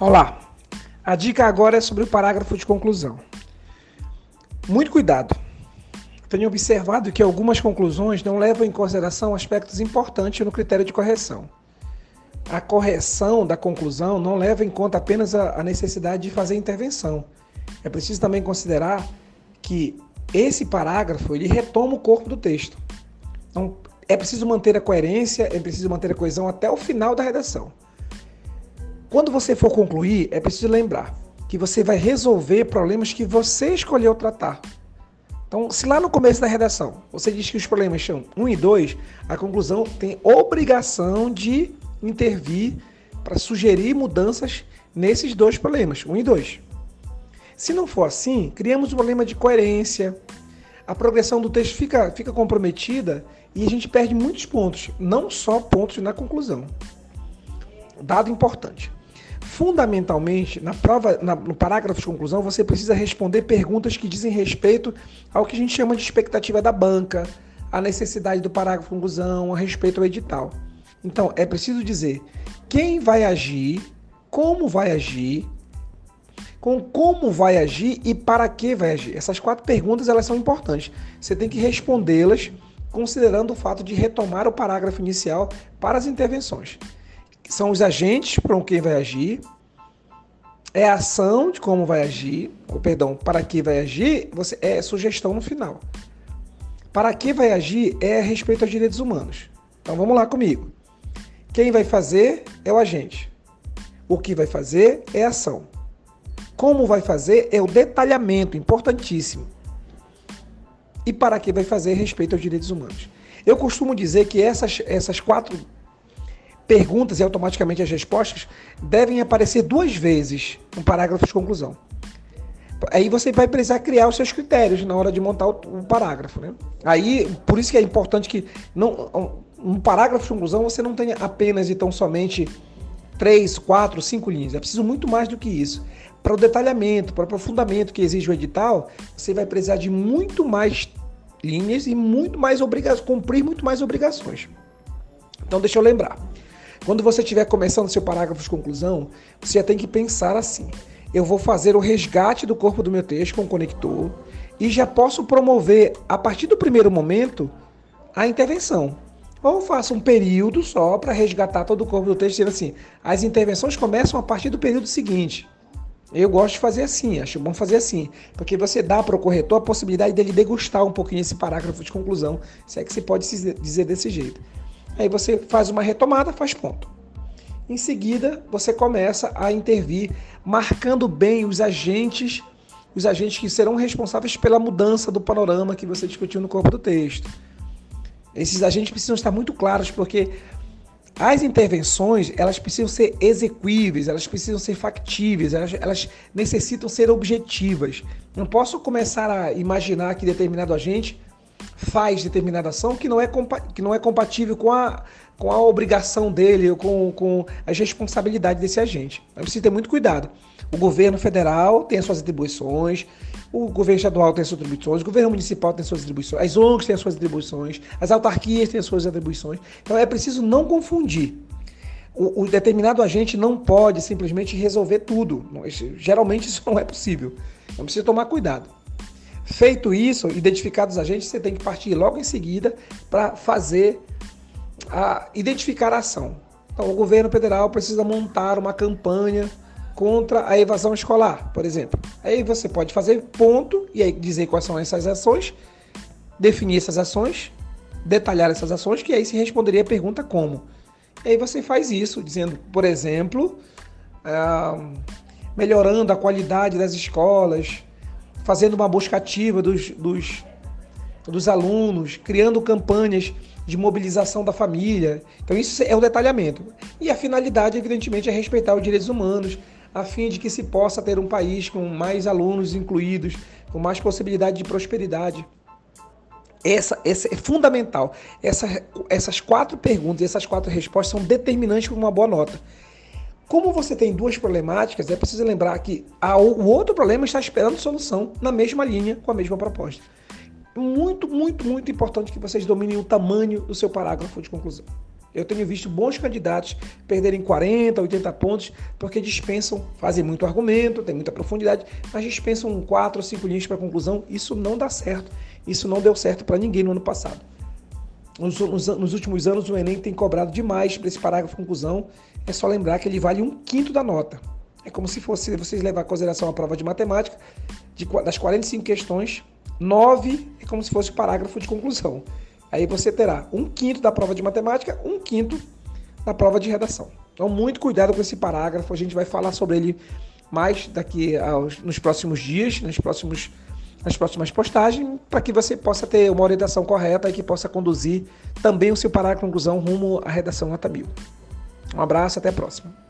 Olá, a dica agora é sobre o parágrafo de conclusão. Muito cuidado. Tenho observado que algumas conclusões não levam em consideração aspectos importantes no critério de correção. A correção da conclusão não leva em conta apenas a necessidade de fazer intervenção. É preciso também considerar que esse parágrafo ele retoma o corpo do texto. Então, é preciso manter a coerência, é preciso manter a coesão até o final da redação. Quando você for concluir, é preciso lembrar que você vai resolver problemas que você escolheu tratar. Então, se lá no começo da redação você diz que os problemas são 1 e 2, a conclusão tem obrigação de intervir para sugerir mudanças nesses dois problemas, 1 e 2. Se não for assim, criamos um problema de coerência, a progressão do texto fica, fica comprometida e a gente perde muitos pontos, não só pontos na conclusão. Dado importante. Fundamentalmente, na prova, na, no parágrafo de conclusão, você precisa responder perguntas que dizem respeito ao que a gente chama de expectativa da banca, a necessidade do parágrafo de conclusão, a respeito ao edital. Então, é preciso dizer quem vai agir, como vai agir, com como vai agir e para que vai agir. Essas quatro perguntas elas são importantes. Você tem que respondê-las considerando o fato de retomar o parágrafo inicial para as intervenções são os agentes para quem vai agir, é a ação de como vai agir, ou perdão, para que vai agir, você é sugestão no final. Para que vai agir é respeito aos direitos humanos. Então vamos lá comigo. Quem vai fazer é o agente. O que vai fazer é a ação. Como vai fazer é o detalhamento, importantíssimo. E para que vai fazer respeito aos direitos humanos. Eu costumo dizer que essas, essas quatro perguntas e automaticamente as respostas devem aparecer duas vezes no parágrafo de conclusão. Aí você vai precisar criar os seus critérios na hora de montar o, parágrafo. Né? Aí, por isso que é importante que não, um parágrafo de conclusão você não tenha apenas e tão somente três, quatro, cinco linhas. É preciso muito mais do que isso. Para o detalhamento, para o aprofundamento que exige o edital, você vai precisar de muito mais linhas e muito mais obrigações, cumprir muito mais obrigações. Então, deixa eu lembrar. Quando você estiver começando seu parágrafo de conclusão, você já tem que pensar assim: eu vou fazer o resgate do corpo do meu texto com o conector e já posso promover, a partir do primeiro momento, a intervenção. Ou faço um período só para resgatar todo o corpo do texto, dizendo assim: as intervenções começam a partir do período seguinte. Eu gosto de fazer assim, acho bom fazer assim, porque você dá para o corretor a possibilidade dele degustar um pouquinho esse parágrafo de conclusão, se é que se pode dizer desse jeito. Aí você faz uma retomada, faz ponto. Em seguida, você começa a intervir, marcando bem os agentes, os agentes que serão responsáveis pela mudança do panorama que você discutiu no corpo do texto. Esses agentes precisam estar muito claros, porque as intervenções elas precisam ser execuíveis, elas precisam ser factíveis, elas, elas necessitam ser objetivas. Não posso começar a imaginar que determinado agente faz determinada ação que não é, que não é compatível com a, com a obrigação dele ou com, com as responsabilidades desse agente. Então precisa ter muito cuidado. O governo federal tem as suas atribuições, o governo estadual tem as suas atribuições, o governo municipal tem as suas atribuições, as ONGs têm as suas atribuições, as autarquias têm as suas atribuições. Então é preciso não confundir. O, o determinado agente não pode simplesmente resolver tudo. Geralmente isso não é possível. Então precisa tomar cuidado. Feito isso, identificados os agentes, você tem que partir logo em seguida para fazer a identificar a ação. Então, o governo federal precisa montar uma campanha contra a evasão escolar, por exemplo. Aí você pode fazer ponto e aí dizer quais são essas ações, definir essas ações, detalhar essas ações, que aí se responderia a pergunta como. E aí você faz isso, dizendo, por exemplo, ah, melhorando a qualidade das escolas, fazendo uma busca ativa dos, dos, dos alunos, criando campanhas de mobilização da família. Então, isso é o detalhamento. E a finalidade, evidentemente, é respeitar os direitos humanos, a fim de que se possa ter um país com mais alunos incluídos, com mais possibilidade de prosperidade. Essa, essa é fundamental. Essa, essas quatro perguntas, essas quatro respostas são determinantes para uma boa nota. Como você tem duas problemáticas, é preciso lembrar que a, o outro problema está esperando solução na mesma linha, com a mesma proposta. Muito, muito, muito importante que vocês dominem o tamanho do seu parágrafo de conclusão. Eu tenho visto bons candidatos perderem 40, 80 pontos porque dispensam, fazem muito argumento, tem muita profundidade, mas dispensam 4 ou 5 linhas para conclusão. Isso não dá certo. Isso não deu certo para ninguém no ano passado. Nos, nos, nos, últimos anos, o Enem tem cobrado demais para esse parágrafo de conclusão. É só lembrar que ele vale um quinto da nota. É como se fosse vocês levar em consideração a prova de matemática, de, das 45 questões, 9 é como se fosse o parágrafo de conclusão. Aí você terá um quinto da prova de matemática, um quinto da prova de redação. Então, muito cuidado com esse parágrafo. A gente vai falar sobre ele mais daqui aos, nos próximos dias, nos próximos, nas próximas postagens, para que você possa ter uma orientação correta e que possa conduzir também o seu parágrafo conclusão rumo à redação nota mil. Um abraço, até a próxima.